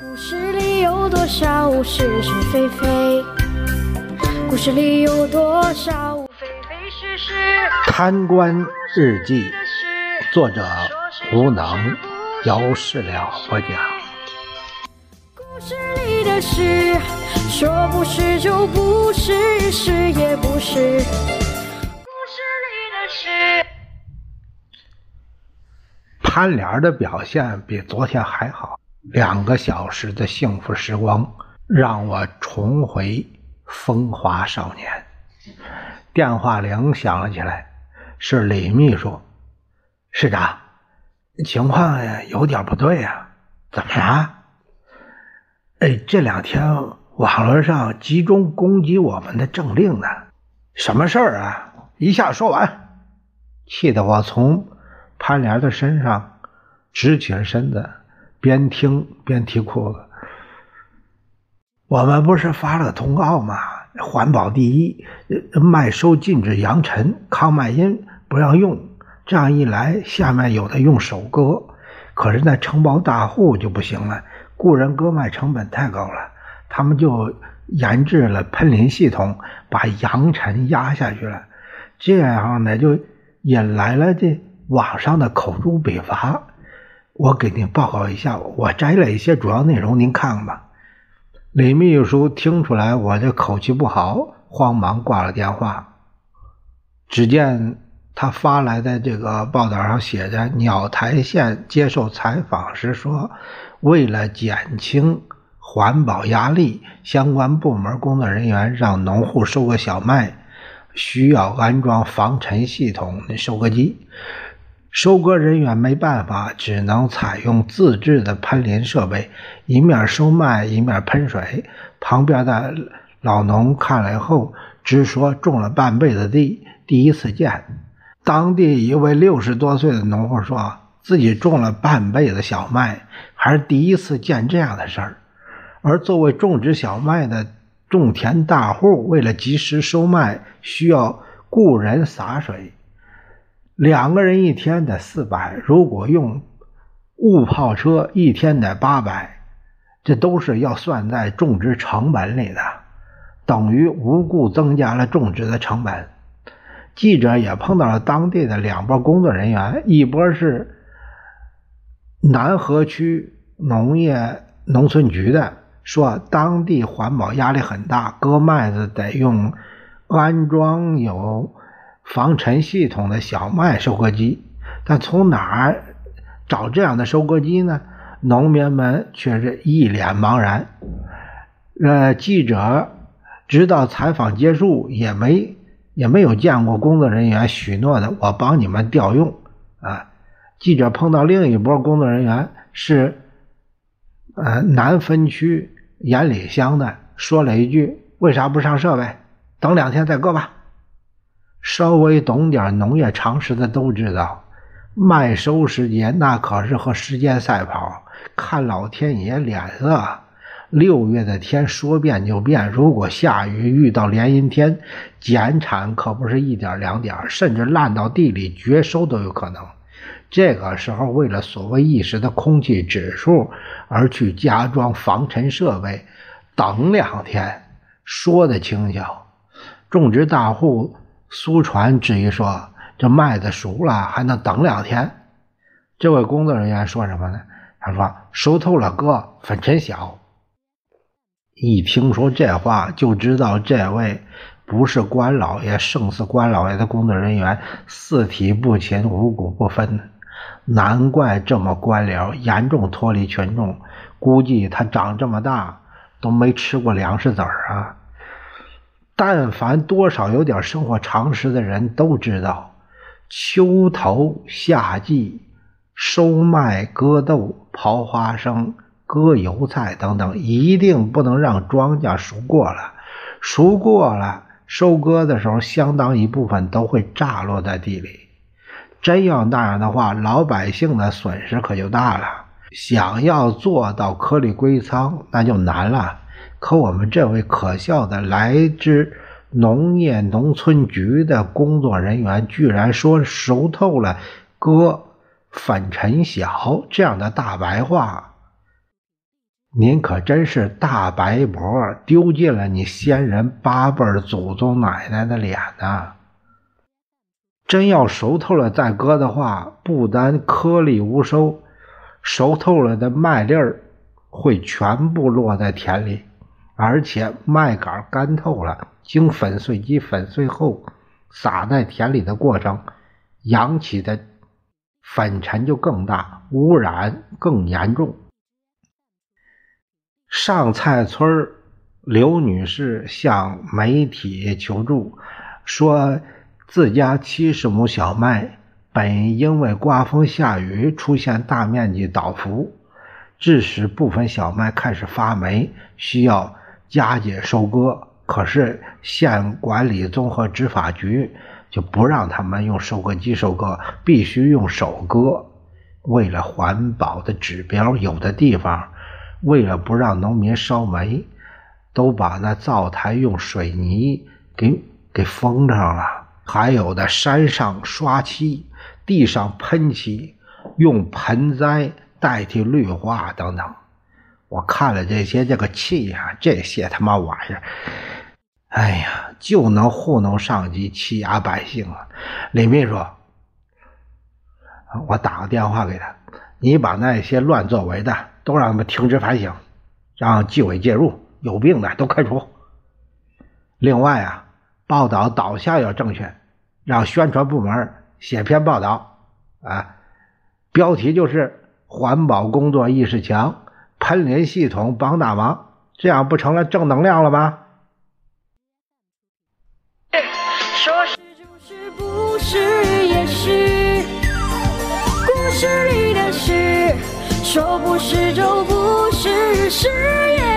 故事里有多少是是非非？故事里有多少非非是是？贪官日记，作者无能，有事了不讲。故事里的事，说不是就不是，是也不是。故事里的事。潘莲的表现比昨天还好。两个小时的幸福时光，让我重回风华少年。电话铃响了起来，是李秘书。市长，情况有点不对呀。怎么了？哎，这两天网络上集中攻击我们的政令呢。什么事儿啊？一下说完，气得我从潘莲的身上直起了身子。边听边提裤子。我们不是发了个通告吗？环保第一，麦收禁止扬尘，抗麦因不让用。这样一来，下面有的用手割，可是那承包大户就不行了，雇人割麦成本太高了，他们就研制了喷淋系统，把扬尘压下去了。这样呢，就引来了这网上的口诛笔伐。我给您报告一下，我摘了一些主要内容，您看看吧。李秘书听出来我这口气不好，慌忙挂了电话。只见他发来的这个报道上写着：鸟台县接受采访时说，为了减轻环保压力，相关部门工作人员让农户收割小麦需要安装防尘系统的收割机。收割人员没办法，只能采用自制的喷淋设备，一面收麦一面喷水。旁边的老农看了以后，直说种了半辈子地，第一次见。当地一位六十多岁的农户说自己种了半辈子小麦，还是第一次见这样的事儿。而作为种植小麦的种田大户，为了及时收麦，需要雇人洒水。两个人一天得四百，如果用雾炮车，一天得八百，这都是要算在种植成本里的，等于无故增加了种植的成本。记者也碰到了当地的两波工作人员，一波是南河区农业农村局的，说当地环保压力很大，割麦子得用安装有。防尘系统的小麦收割机，但从哪儿找这样的收割机呢？农民们却是一脸茫然。呃，记者直到采访结束也没也没有见过工作人员许诺的我帮你们调用啊。记者碰到另一波工作人员是呃南分区盐里乡的，说了一句：“为啥不上设备？等两天再割吧。”稍微懂点农业常识的都知道，麦收时节那可是和时间赛跑，看老天爷脸色。六月的天说变就变，如果下雨遇到连阴天，减产可不是一点两点，甚至烂到地里绝收都有可能。这个时候，为了所谓一时的空气指数而去加装防尘设备，等两天说的轻巧，种植大户。苏传质疑说：“这麦子熟了，还能等两天？”这位工作人员说什么呢？他说：“熟透了哥，粉尘小。”一听说这话，就知道这位不是官老爷胜似官老爷的工作人员，四体不勤，五谷不分。难怪这么官僚，严重脱离群众。估计他长这么大都没吃过粮食籽儿啊！但凡多少有点生活常识的人都知道，秋头夏季收麦、割豆、刨花生、割油菜等等，一定不能让庄稼熟过了。熟过了，收割的时候，相当一部分都会炸落在地里。真要那样的话，老百姓的损失可就大了。想要做到颗粒归仓，那就难了。可我们这位可笑的来自农业农村局的工作人员，居然说熟透了，割粉尘小这样的大白话，您可真是大白脖，丢尽了你先人八辈祖宗奶奶的脸呐！真要熟透了再割的话，不单颗粒无收，熟透了的麦粒儿会全部落在田里，而且麦秆干透了，经粉碎机粉碎后撒在田里的过程，扬起的粉尘就更大，污染更严重。上蔡村刘女士向媒体求助，说。自家七十亩小麦本因为刮风下雨出现大面积倒伏，致使部分小麦开始发霉，需要加紧收割。可是县管理综合执法局就不让他们用收割机收割，必须用手割。为了环保的指标，有的地方为了不让农民烧煤，都把那灶台用水泥给给封上了。还有的山上刷漆，地上喷漆，用盆栽代替绿化等等。我看了这些，这个气呀，这些他妈玩意儿，哎呀，就能糊弄上级，欺压百姓啊！李秘书，我打个电话给他，你把那些乱作为的都让他们停职反省，让纪委介入，有病的都开除。另外啊，报道导向要正确。让宣传部门写篇报道，啊，标题就是“环保工作意识强，喷淋系统帮大忙”，这样不成了正能量了吗？说是就是，不是也是，故事里的事，说不是就不是，是。